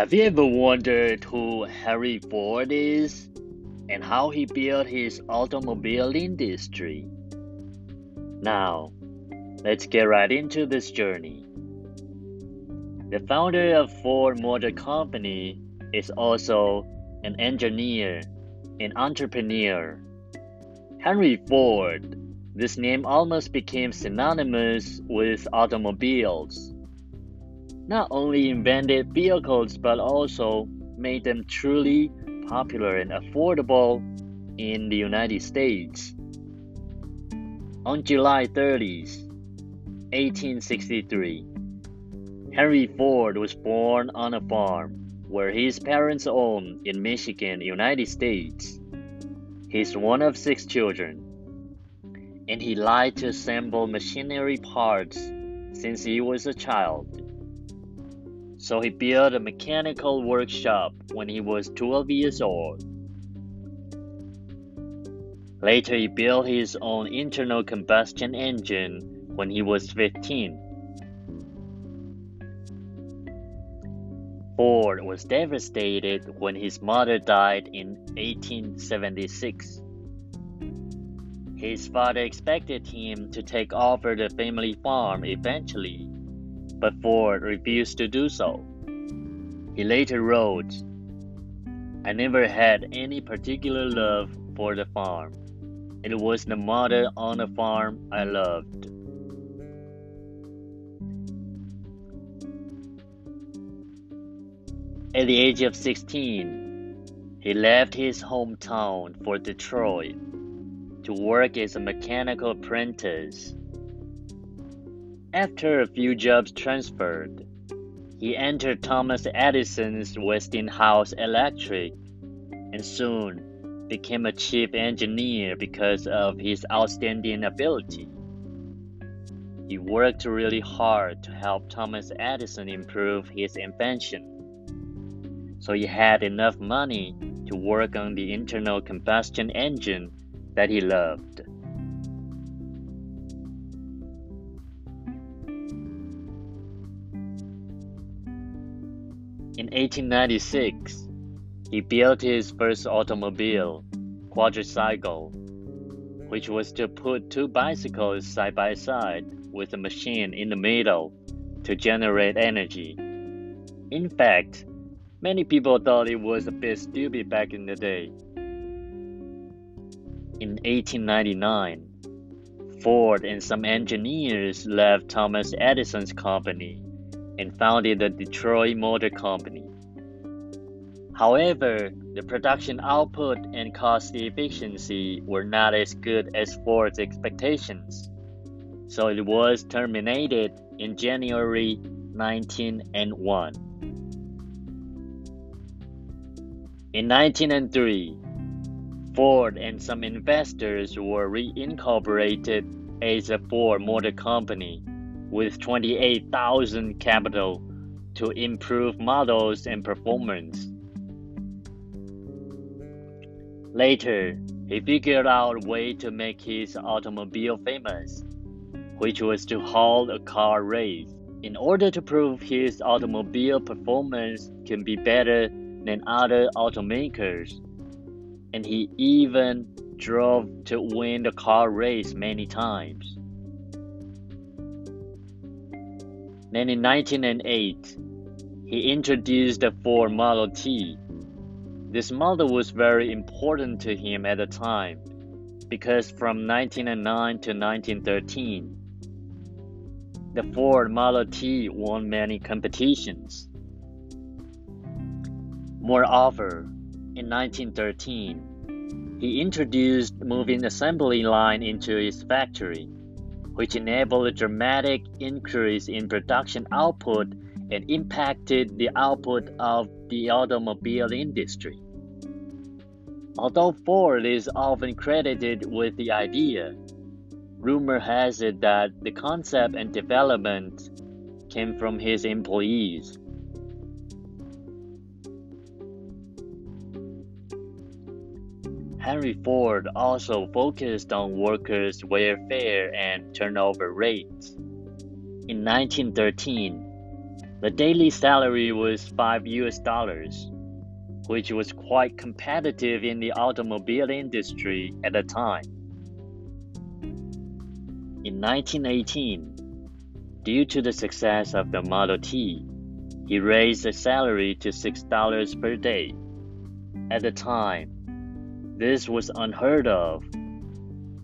Have you ever wondered who Henry Ford is and how he built his automobile industry? Now, let's get right into this journey. The founder of Ford Motor Company is also an engineer and entrepreneur. Henry Ford, this name almost became synonymous with automobiles not only invented vehicles but also made them truly popular and affordable in the United States. On July 30, 1863, Henry Ford was born on a farm where his parents owned in Michigan, United States. He's one of six children, and he liked to assemble machinery parts since he was a child. So he built a mechanical workshop when he was 12 years old. Later, he built his own internal combustion engine when he was 15. Ford was devastated when his mother died in 1876. His father expected him to take over the family farm eventually, but Ford refused to do so. He later wrote, I never had any particular love for the farm. It was the mother on the farm I loved. At the age of 16, he left his hometown for Detroit to work as a mechanical apprentice. After a few jobs transferred, he entered Thomas Edison's Westinghouse Electric and soon became a chief engineer because of his outstanding ability. He worked really hard to help Thomas Edison improve his invention. So he had enough money to work on the internal combustion engine that he loved. 1896, he built his first automobile, quadricycle, which was to put two bicycles side by side with a machine in the middle to generate energy. In fact, many people thought it was a bit stupid back in the day. In 1899, Ford and some engineers left Thomas Edison's company and founded the Detroit Motor Company. However, the production output and cost efficiency were not as good as Ford's expectations, so it was terminated in January 1901. In 1903, Ford and some investors were reincorporated as a Ford Motor Company with 28,000 capital to improve models and performance. Later, he figured out a way to make his automobile famous, which was to hold a car race. In order to prove his automobile performance can be better than other automakers, and he even drove to win the car race many times. Then in 1908, he introduced the Ford Model T. This model was very important to him at the time because from 1909 to 1913, the Ford Model T won many competitions. Moreover, in 1913, he introduced moving assembly line into his factory which enabled a dramatic increase in production output and impacted the output of the automobile industry. Although Ford is often credited with the idea, rumor has it that the concept and development came from his employees. Henry Ford also focused on workers' welfare and turnover rates. In 1913, The daily salary was 5 US dollars, which was quite competitive in the automobile industry at the time. In 1918, due to the success of the Model T, he raised the salary to $6 per day. At the time, this was unheard of.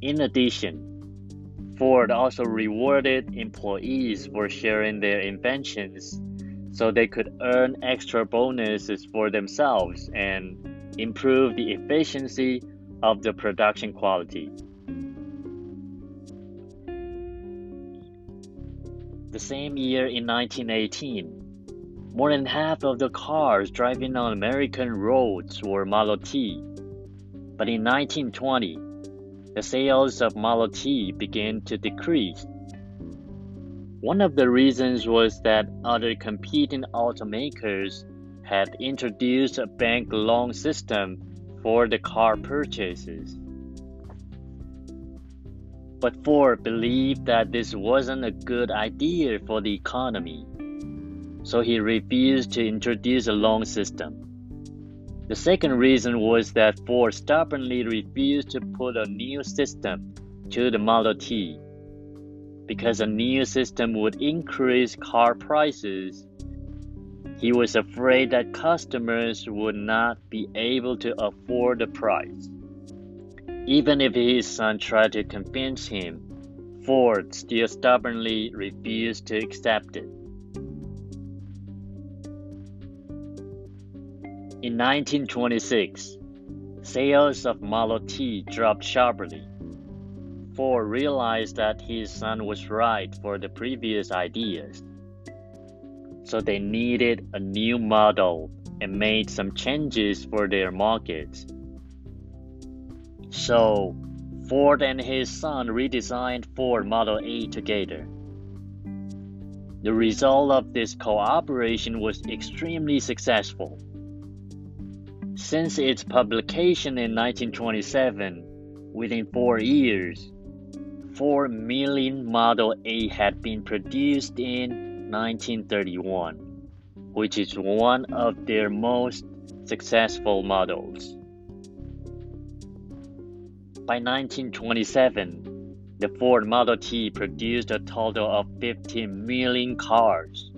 In addition, Ford also rewarded employees for sharing their inventions so they could earn extra bonuses for themselves and improve the efficiency of the production quality. The same year in 1918, more than half of the cars driving on American roads were Model T. But in 1920, the sales of Model T began to decrease. One of the reasons was that other competing automakers had introduced a bank loan system for the car purchases. But Ford believed that this wasn't a good idea for the economy, so he refused to introduce a loan system. The second reason was that Ford stubbornly refused to put a new system to the Model T because a new system would increase car prices. He was afraid that customers would not be able to afford the price. Even if his son tried to convince him, Ford still stubbornly refused to accept it. In 1926, sales of Model T dropped sharply. Ford realized that his son was right for the previous ideas. So they needed a new model and made some changes for their markets. So, Ford and his son redesigned Ford Model A together. The result of this cooperation was extremely successful. Since its publication in 1927, within four years, 4 million Model A had been produced in 1931, which is one of their most successful models. By 1927, the Ford Model T produced a total of 15 million cars.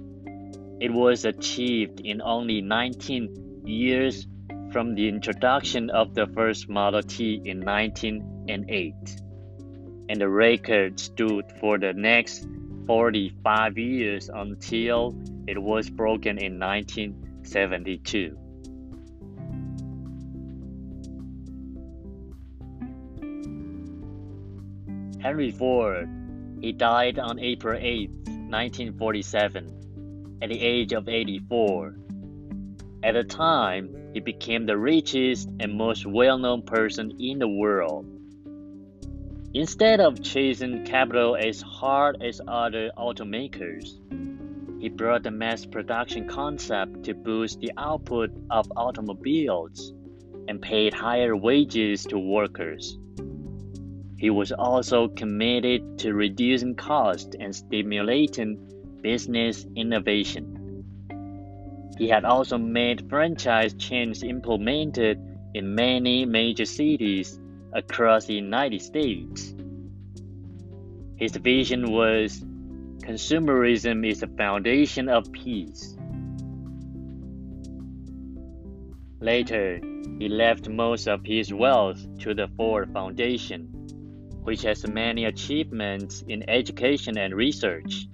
It was achieved in only 19 years from the introduction of the first Model T in 1908, and the record stood for the next 45 years until it was broken in 1972. Henry Ford. He died on April 8, 1947, at the age of 84. At the time, he became the richest and most well known person in the world. Instead of chasing capital as hard as other automakers, he brought the mass production concept to boost the output of automobiles and paid higher wages to workers. He was also committed to reducing costs and stimulating business innovation. He had also made franchise chains implemented in many major cities across the United States. His vision was consumerism is the foundation of peace. Later, he left most of his wealth to the Ford Foundation which has many achievements in education and research.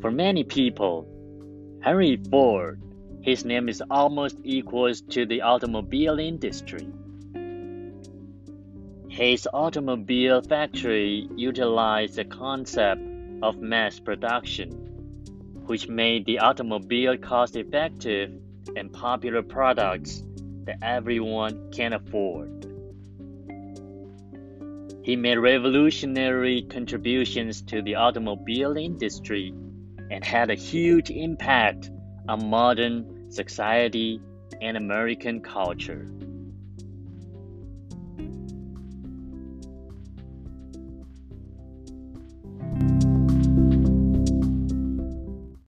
For many people, Henry Ford, his name is almost equals to the automobile industry. His automobile factory utilized the concept of mass production, which made the automobile cost effective and popular products that everyone can afford. He made revolutionary contributions to the automobile industry and had a huge impact on modern society and American culture.